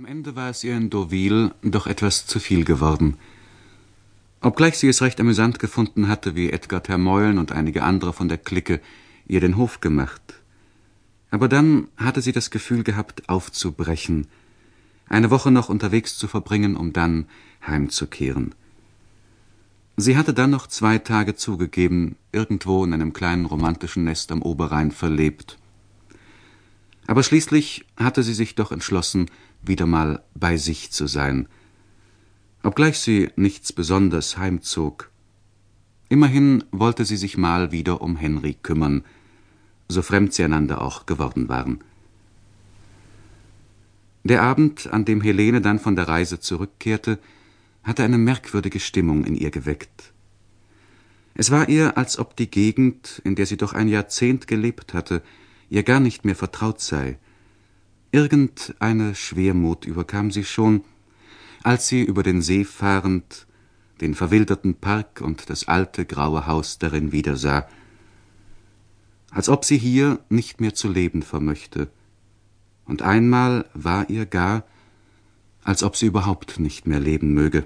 Am Ende war es ihr in Deauville doch etwas zu viel geworden. Obgleich sie es recht amüsant gefunden hatte, wie Edgar Termeulen und einige andere von der Clique ihr den Hof gemacht. Aber dann hatte sie das Gefühl gehabt, aufzubrechen, eine Woche noch unterwegs zu verbringen, um dann heimzukehren. Sie hatte dann noch zwei Tage zugegeben, irgendwo in einem kleinen romantischen Nest am Oberrhein verlebt. Aber schließlich hatte sie sich doch entschlossen, wieder mal bei sich zu sein, obgleich sie nichts besonders heimzog. Immerhin wollte sie sich mal wieder um Henry kümmern, so fremd sie einander auch geworden waren. Der Abend, an dem Helene dann von der Reise zurückkehrte, hatte eine merkwürdige Stimmung in ihr geweckt. Es war ihr, als ob die Gegend, in der sie doch ein Jahrzehnt gelebt hatte, ihr gar nicht mehr vertraut sei. Irgendeine Schwermut überkam sie schon, als sie über den See fahrend den verwilderten Park und das alte graue Haus darin wiedersah, als ob sie hier nicht mehr zu leben vermöchte, und einmal war ihr gar, als ob sie überhaupt nicht mehr leben möge.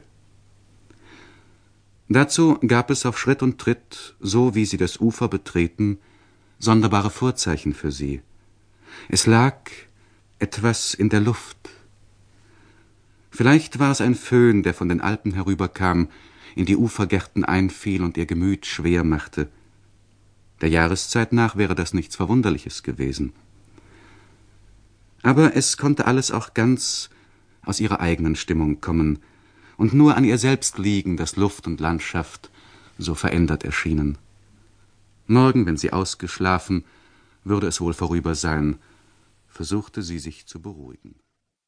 Dazu gab es auf Schritt und Tritt, so wie sie das Ufer betreten, sonderbare Vorzeichen für sie. Es lag etwas in der Luft. Vielleicht war es ein Föhn, der von den Alpen herüberkam, in die Ufergärten einfiel und ihr Gemüt schwer machte. Der Jahreszeit nach wäre das nichts Verwunderliches gewesen. Aber es konnte alles auch ganz aus ihrer eigenen Stimmung kommen und nur an ihr selbst liegen, dass Luft und Landschaft so verändert erschienen. Morgen, wenn sie ausgeschlafen, würde es wohl vorüber sein, versuchte sie sich zu beruhigen.